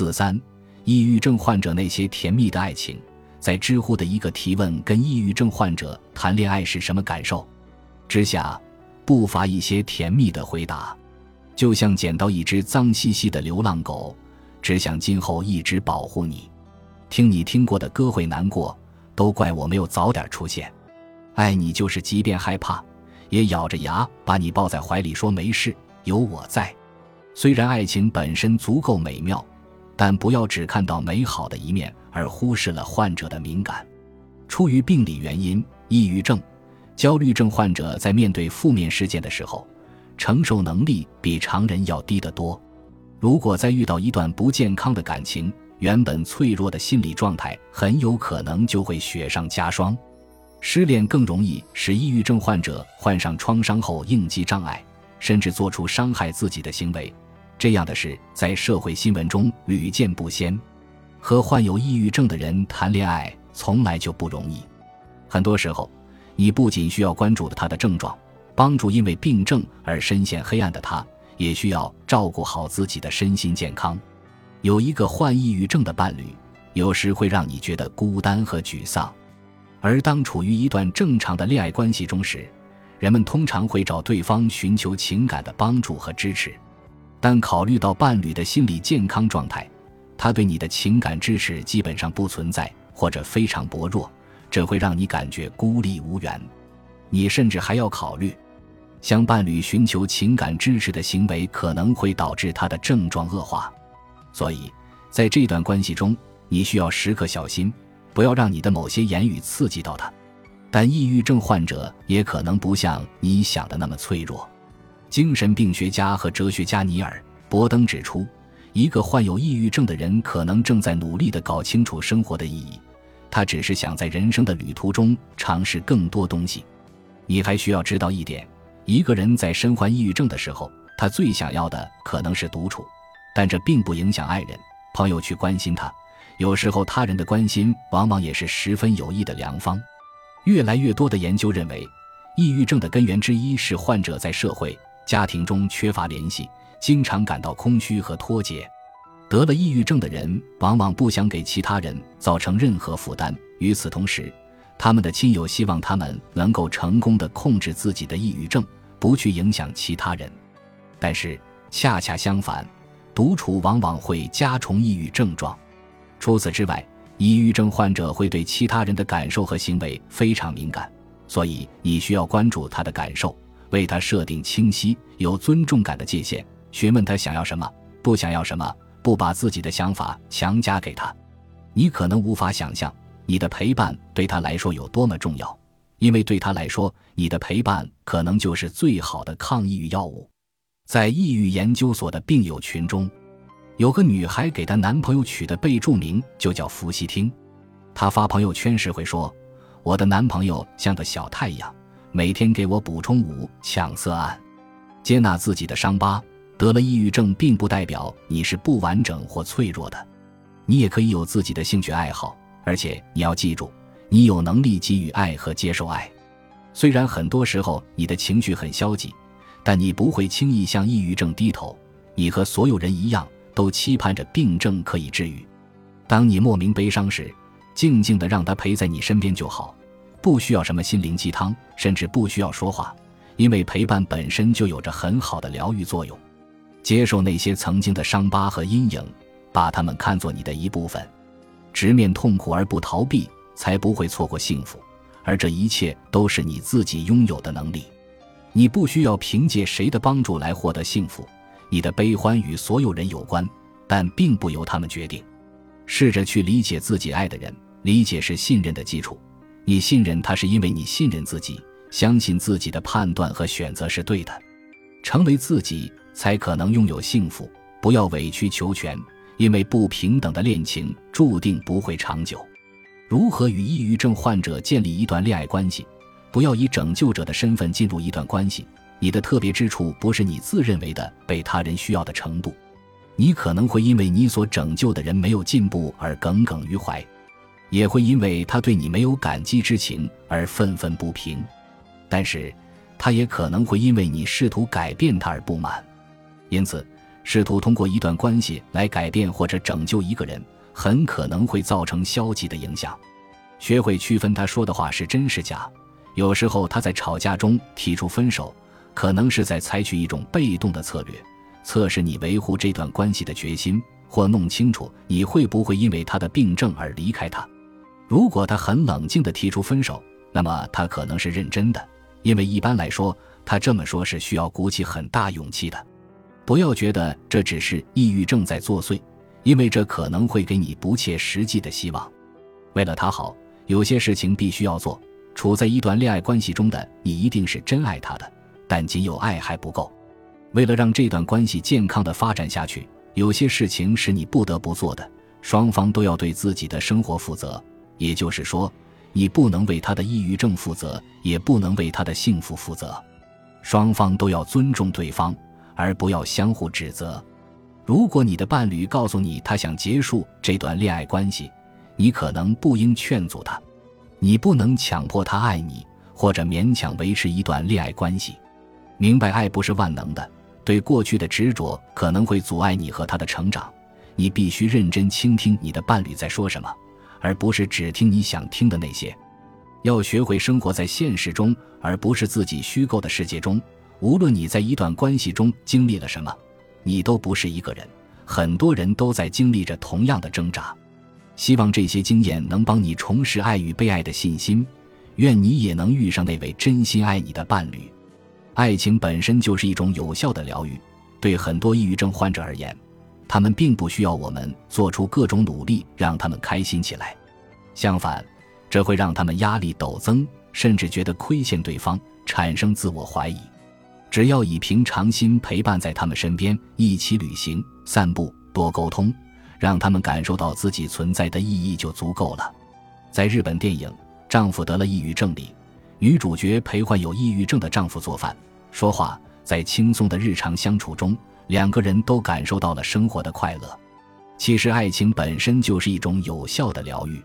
四三，抑郁症患者那些甜蜜的爱情，在知乎的一个提问跟抑郁症患者谈恋爱是什么感受之下，不乏一些甜蜜的回答，就像捡到一只脏兮兮的流浪狗，只想今后一直保护你。听你听过的歌会难过，都怪我没有早点出现。爱你就是即便害怕，也咬着牙把你抱在怀里，说没事，有我在。虽然爱情本身足够美妙，但不要只看到美好的一面，而忽视了患者的敏感。出于病理原因，抑郁症、焦虑症患者在面对负面事件的时候，承受能力比常人要低得多。如果再遇到一段不健康的感情，原本脆弱的心理状态很有可能就会雪上加霜。失恋更容易使抑郁症患者患上创伤后应激障碍，甚至做出伤害自己的行为。这样的事在社会新闻中屡见不鲜。和患有抑郁症的人谈恋爱从来就不容易。很多时候，你不仅需要关注他的症状，帮助因为病症而深陷黑暗的他，也需要照顾好自己的身心健康。有一个患抑郁症的伴侣，有时会让你觉得孤单和沮丧。而当处于一段正常的恋爱关系中时，人们通常会找对方寻求情感的帮助和支持。但考虑到伴侣的心理健康状态，他对你的情感支持基本上不存在，或者非常薄弱，这会让你感觉孤立无援。你甚至还要考虑，向伴侣寻求情感支持的行为可能会导致他的症状恶化。所以，在这段关系中，你需要时刻小心，不要让你的某些言语刺激到他。但抑郁症患者也可能不像你想的那么脆弱。精神病学家和哲学家尼尔·伯登指出，一个患有抑郁症的人可能正在努力地搞清楚生活的意义，他只是想在人生的旅途中尝试更多东西。你还需要知道一点：一个人在身患抑郁症的时候，他最想要的可能是独处，但这并不影响爱人、朋友去关心他。有时候，他人的关心往往也是十分有益的良方。越来越多的研究认为，抑郁症的根源之一是患者在社会。家庭中缺乏联系，经常感到空虚和脱节。得了抑郁症的人往往不想给其他人造成任何负担。与此同时，他们的亲友希望他们能够成功的控制自己的抑郁症，不去影响其他人。但是恰恰相反，独处往往会加重抑郁症状。除此之外，抑郁症患者会对其他人的感受和行为非常敏感，所以你需要关注他的感受。为他设定清晰、有尊重感的界限，询问他想要什么，不想要什么，不把自己的想法强加给他。你可能无法想象你的陪伴对他来说有多么重要，因为对他来说，你的陪伴可能就是最好的抗抑郁药物。在抑郁研究所的病友群中，有个女孩给她男朋友取的备注名就叫“伏羲听”。她发朋友圈时会说：“我的男朋友像个小太阳。”每天给我补充五羟色胺，接纳自己的伤疤。得了抑郁症，并不代表你是不完整或脆弱的，你也可以有自己的兴趣爱好。而且你要记住，你有能力给予爱和接受爱。虽然很多时候你的情绪很消极，但你不会轻易向抑郁症低头。你和所有人一样，都期盼着病症可以治愈。当你莫名悲伤时，静静的让他陪在你身边就好。不需要什么心灵鸡汤，甚至不需要说话，因为陪伴本身就有着很好的疗愈作用。接受那些曾经的伤疤和阴影，把它们看作你的一部分，直面痛苦而不逃避，才不会错过幸福。而这一切都是你自己拥有的能力。你不需要凭借谁的帮助来获得幸福。你的悲欢与所有人有关，但并不由他们决定。试着去理解自己爱的人，理解是信任的基础。你信任他，是因为你信任自己，相信自己的判断和选择是对的。成为自己，才可能拥有幸福。不要委曲求全，因为不平等的恋情注定不会长久。如何与抑郁症患者建立一段恋爱关系？不要以拯救者的身份进入一段关系。你的特别之处不是你自认为的被他人需要的程度。你可能会因为你所拯救的人没有进步而耿耿于怀。也会因为他对你没有感激之情而愤愤不平，但是，他也可能会因为你试图改变他而不满。因此，试图通过一段关系来改变或者拯救一个人，很可能会造成消极的影响。学会区分他说的话是真是假。有时候他在吵架中提出分手，可能是在采取一种被动的策略，测试你维护这段关系的决心，或弄清楚你会不会因为他的病症而离开他。如果他很冷静地提出分手，那么他可能是认真的，因为一般来说，他这么说是需要鼓起很大勇气的。不要觉得这只是抑郁症在作祟，因为这可能会给你不切实际的希望。为了他好，有些事情必须要做。处在一段恋爱关系中的你一定是真爱他的，但仅有爱还不够。为了让这段关系健康的发展下去，有些事情是你不得不做的。双方都要对自己的生活负责。也就是说，你不能为他的抑郁症负责，也不能为他的幸福负责。双方都要尊重对方，而不要相互指责。如果你的伴侣告诉你他想结束这段恋爱关系，你可能不应劝阻他。你不能强迫他爱你，或者勉强维持一段恋爱关系。明白，爱不是万能的，对过去的执着可能会阻碍你和他的成长。你必须认真倾听你的伴侣在说什么。而不是只听你想听的那些，要学会生活在现实中，而不是自己虚构的世界中。无论你在一段关系中经历了什么，你都不是一个人，很多人都在经历着同样的挣扎。希望这些经验能帮你重拾爱与被爱的信心。愿你也能遇上那位真心爱你的伴侣。爱情本身就是一种有效的疗愈，对很多抑郁症患者而言。他们并不需要我们做出各种努力让他们开心起来，相反，这会让他们压力陡增，甚至觉得亏欠对方，产生自我怀疑。只要以平常心陪伴在他们身边，一起旅行、散步，多沟通，让他们感受到自己存在的意义就足够了。在日本电影《丈夫得了抑郁症》里，女主角陪患有抑郁症的丈夫做饭、说话，在轻松的日常相处中。两个人都感受到了生活的快乐。其实，爱情本身就是一种有效的疗愈。